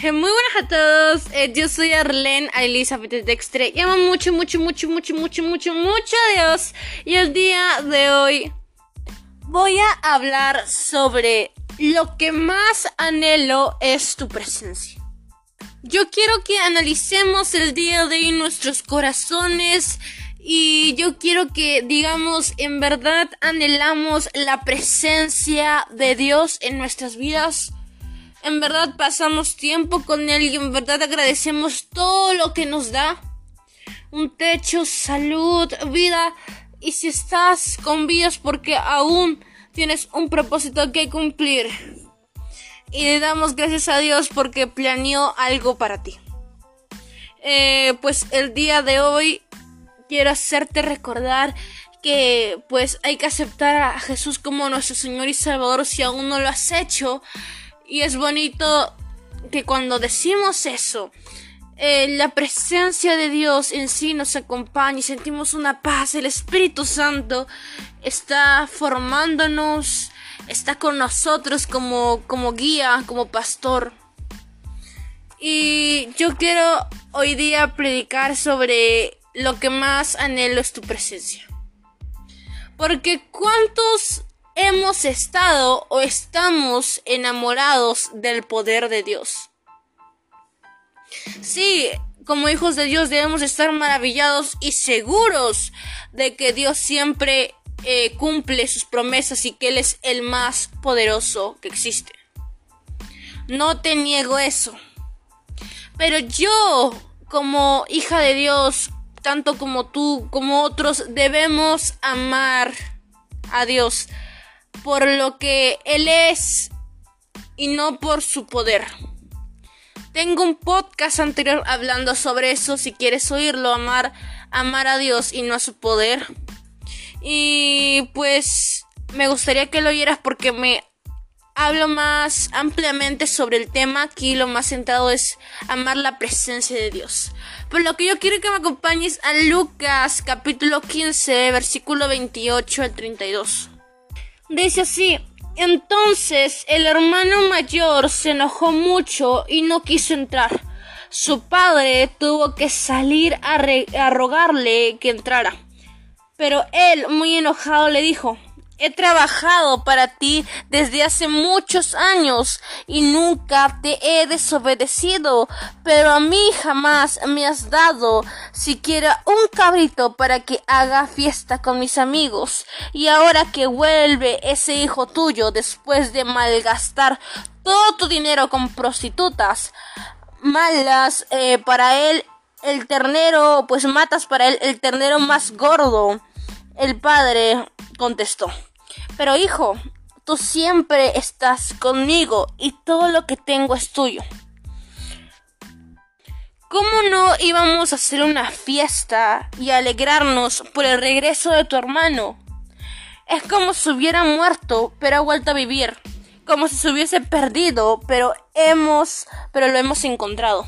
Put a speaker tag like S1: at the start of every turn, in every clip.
S1: Eh, Muy buenas a todos, eh, yo soy Arlene Elizabeth Dextre. Y amo mucho, mucho, mucho, mucho, mucho, mucho, mucho a Dios. Y el día de hoy voy a hablar sobre lo que más anhelo es tu presencia. Yo quiero que analicemos el día de hoy nuestros corazones y yo quiero que digamos en verdad anhelamos la presencia de Dios en nuestras vidas en verdad pasamos tiempo con Él y en verdad agradecemos todo lo que nos da. Un techo, salud, vida. Y si estás con vida porque aún tienes un propósito que cumplir. Y le damos gracias a Dios porque planeó algo para ti. Eh, pues el día de hoy quiero hacerte recordar que pues hay que aceptar a Jesús como nuestro Señor y Salvador si aún no lo has hecho. Y es bonito que cuando decimos eso, eh, la presencia de Dios en sí nos acompaña y sentimos una paz. El Espíritu Santo está formándonos, está con nosotros como, como guía, como pastor. Y yo quiero hoy día predicar sobre lo que más anhelo es tu presencia. Porque cuántos hemos estado o estamos enamorados del poder de Dios. Sí, como hijos de Dios debemos estar maravillados y seguros de que Dios siempre eh, cumple sus promesas y que Él es el más poderoso que existe. No te niego eso. Pero yo, como hija de Dios, tanto como tú, como otros, debemos amar a Dios por lo que Él es y no por su poder. Tengo un podcast anterior hablando sobre eso, si quieres oírlo, amar, amar a Dios y no a su poder. Y pues me gustaría que lo oyeras porque me hablo más ampliamente sobre el tema. Aquí lo más centrado es amar la presencia de Dios. Por lo que yo quiero que me acompañes a Lucas capítulo 15, versículo 28 al 32. Dice así, entonces el hermano mayor se enojó mucho y no quiso entrar. Su padre tuvo que salir a, a, rogarle que entrara. Pero él, muy enojado, le dijo, He trabajado para ti desde hace muchos años y nunca te he desobedecido, pero a mí jamás me has dado siquiera un cabrito para que haga fiesta con mis amigos. Y ahora que vuelve ese hijo tuyo después de malgastar todo tu dinero con prostitutas malas eh, para él el ternero, pues matas para él el ternero más gordo. El padre contestó. Pero hijo, tú siempre estás conmigo y todo lo que tengo es tuyo. ¿Cómo no íbamos a hacer una fiesta y alegrarnos por el regreso de tu hermano? Es como si hubiera muerto, pero ha vuelto a vivir. Como si se hubiese perdido, pero hemos, pero lo hemos encontrado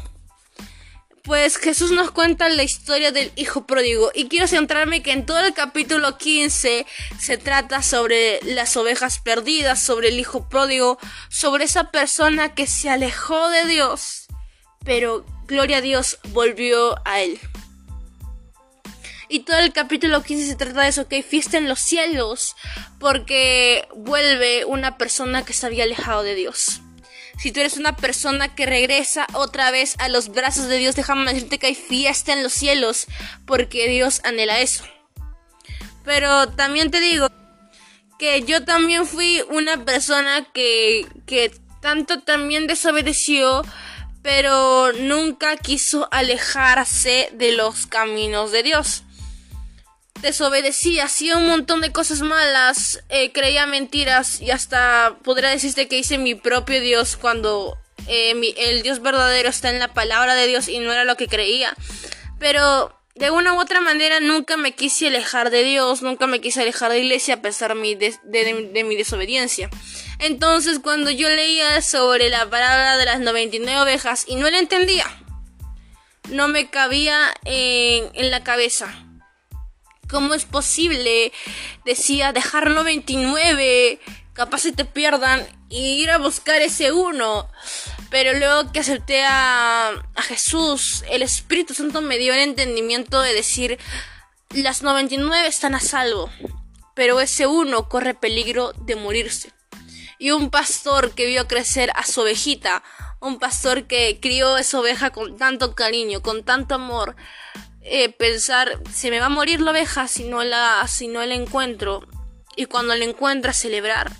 S1: pues Jesús nos cuenta la historia del hijo pródigo y quiero centrarme que en todo el capítulo 15 se trata sobre las ovejas perdidas, sobre el hijo pródigo, sobre esa persona que se alejó de Dios, pero gloria a Dios volvió a él. Y todo el capítulo 15 se trata de eso, que hay fiesta en los cielos, porque vuelve una persona que se había alejado de Dios si tú eres una persona que regresa otra vez a los brazos de Dios, déjame decirte que hay fiesta en los cielos, porque Dios anhela eso. Pero también te digo que yo también fui una persona que, que tanto también desobedeció, pero nunca quiso alejarse de los caminos de Dios desobedecía, hacía un montón de cosas malas, eh, creía mentiras y hasta podría decirte que hice mi propio Dios cuando eh, el Dios verdadero está en la palabra de Dios y no era lo que creía. Pero de una u otra manera nunca me quise alejar de Dios, nunca me quise alejar de iglesia a pesar de, mi desobediencia. Entonces cuando yo leía sobre la palabra de las 99 ovejas y no la entendía, no me cabía en la cabeza ¿Cómo es posible? Decía, dejar 99, capaz se te pierdan, y ir a buscar ese uno. Pero luego que acepté a, a Jesús, el Espíritu Santo me dio el entendimiento de decir, las 99 están a salvo, pero ese uno corre peligro de morirse. Y un pastor que vio crecer a su ovejita, un pastor que crió esa oveja con tanto cariño, con tanto amor, eh, pensar, se me va a morir la oveja si no la, si no la encuentro, y cuando la encuentra celebrar.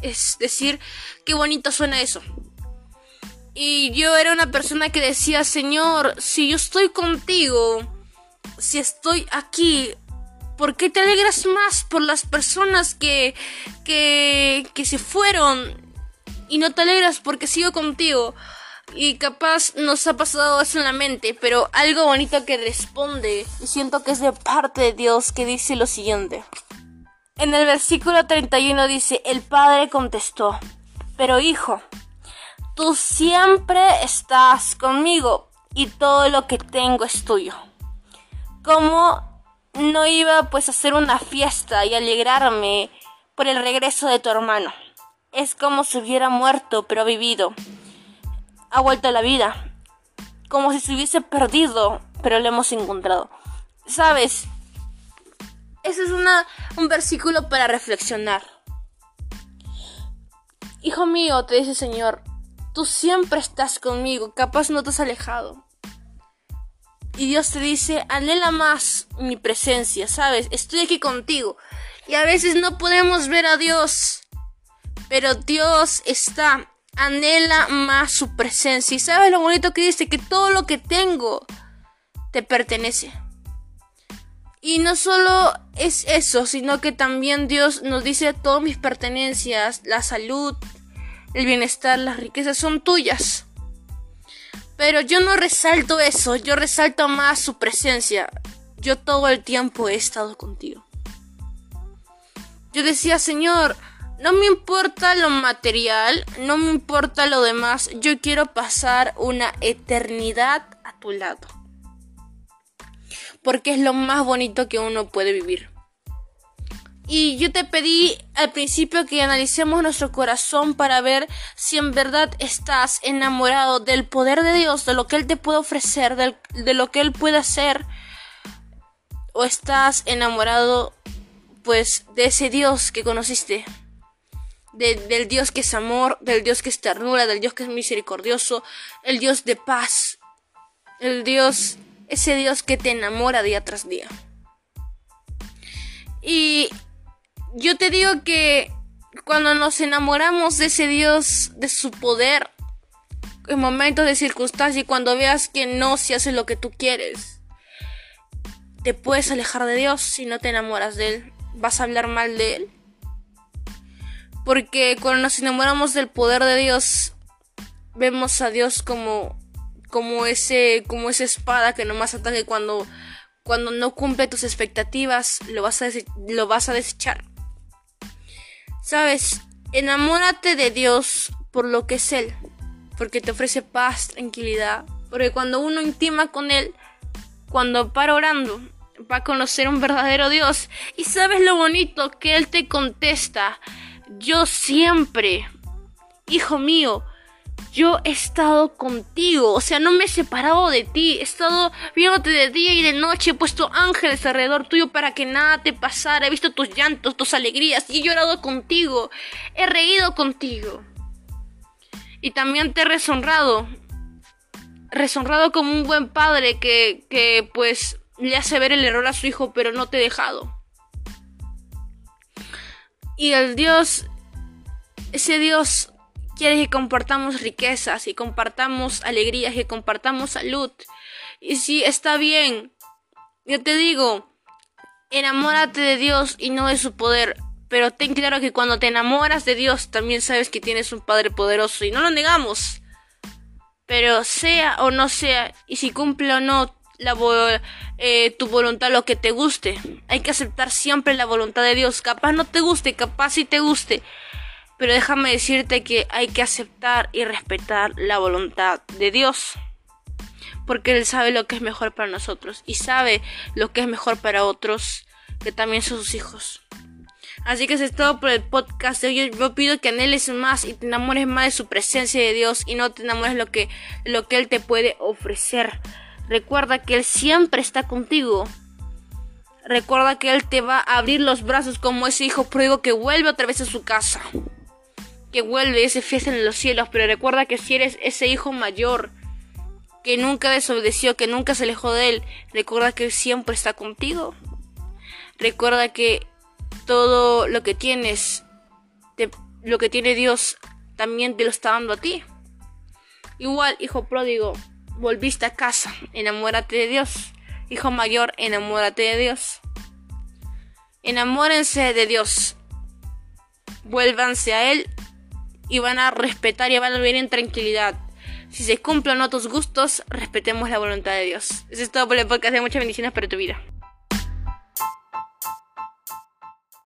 S1: Es decir, qué bonito suena eso. Y yo era una persona que decía, Señor, si yo estoy contigo, si estoy aquí, ¿por qué te alegras más por las personas que, que, que se fueron y no te alegras porque sigo contigo? Y capaz nos ha pasado eso en la mente, pero algo bonito que responde, y siento que es de parte de Dios, que dice lo siguiente. En el versículo 31 dice, el padre contestó, pero hijo, Tú siempre estás conmigo y todo lo que tengo es tuyo. ¿Cómo no iba pues a hacer una fiesta y alegrarme por el regreso de tu hermano? Es como si hubiera muerto pero vivido. Ha vuelto a la vida. Como si se hubiese perdido pero lo hemos encontrado. ¿Sabes? Ese es una, un versículo para reflexionar. Hijo mío, te dice el Señor, Tú siempre estás conmigo, capaz no te has alejado. Y Dios te dice, anhela más mi presencia, ¿sabes? Estoy aquí contigo. Y a veces no podemos ver a Dios, pero Dios está, anhela más su presencia. Y sabes lo bonito que dice, que todo lo que tengo te pertenece. Y no solo es eso, sino que también Dios nos dice todas mis pertenencias, la salud, el bienestar, las riquezas son tuyas. Pero yo no resalto eso, yo resalto más su presencia. Yo todo el tiempo he estado contigo. Yo decía, Señor, no me importa lo material, no me importa lo demás, yo quiero pasar una eternidad a tu lado. Porque es lo más bonito que uno puede vivir. Y yo te pedí al principio que analicemos nuestro corazón para ver si en verdad estás enamorado del poder de Dios, de lo que Él te puede ofrecer, de lo que Él puede hacer. O estás enamorado pues de ese Dios que conociste. Del Dios que es amor, del Dios que es ternura, del Dios que es misericordioso, el Dios de paz, el Dios, ese Dios que te enamora día tras día. Y yo te digo que cuando nos enamoramos de ese Dios, de su poder, en momentos de circunstancia y cuando veas que no se hace lo que tú quieres, te puedes alejar de Dios si no te enamoras de Él. Vas a hablar mal de Él. Porque cuando nos enamoramos del poder de Dios, vemos a Dios como, como, ese, como esa espada que nomás ataque cuando, cuando no cumple tus expectativas, lo vas a, lo vas a desechar. Sabes, enamórate de Dios por lo que es Él, porque te ofrece paz, tranquilidad, porque cuando uno intima con Él, cuando para orando, va a conocer un verdadero Dios. Y sabes lo bonito que Él te contesta, yo siempre, hijo mío, yo he estado contigo, o sea, no me he separado de ti, he estado viéndote de día y de noche, he puesto ángeles alrededor tuyo para que nada te pasara, he visto tus llantos, tus alegrías, y he llorado contigo, he reído contigo. Y también te he reshonrado, reshonrado como un buen padre que, que pues le hace ver el error a su hijo, pero no te he dejado. Y el Dios, ese Dios quiere que compartamos riquezas y compartamos alegrías y compartamos salud. Y si está bien, yo te digo, enamórate de Dios y no de su poder. Pero ten claro que cuando te enamoras de Dios también sabes que tienes un Padre poderoso y no lo negamos. Pero sea o no sea, y si cumple o no la eh, tu voluntad lo que te guste, hay que aceptar siempre la voluntad de Dios. Capaz no te guste, capaz sí te guste. Pero déjame decirte que hay que aceptar y respetar la voluntad de Dios. Porque Él sabe lo que es mejor para nosotros y sabe lo que es mejor para otros que también son sus hijos. Así que eso es todo por el podcast hoy. Yo pido que anheles más y te enamores más de su presencia de Dios y no te enamores lo que, lo que Él te puede ofrecer. Recuerda que Él siempre está contigo. Recuerda que Él te va a abrir los brazos como ese hijo pródigo que vuelve otra vez a su casa. Que vuelve y se fiesta en los cielos. Pero recuerda que si eres ese hijo mayor que nunca desobedeció, que nunca se alejó de Él, recuerda que Él siempre está contigo. Recuerda que todo lo que tienes, lo que tiene Dios, también te lo está dando a ti. Igual, hijo pródigo, volviste a casa, enamórate de Dios. Hijo mayor, enamórate de Dios. Enamórense de Dios. Vuélvanse a Él y van a respetar y van a vivir en tranquilidad. Si se cumplen otros gustos, respetemos la voluntad de Dios. Eso es todo por el podcast. De muchas bendiciones para tu vida.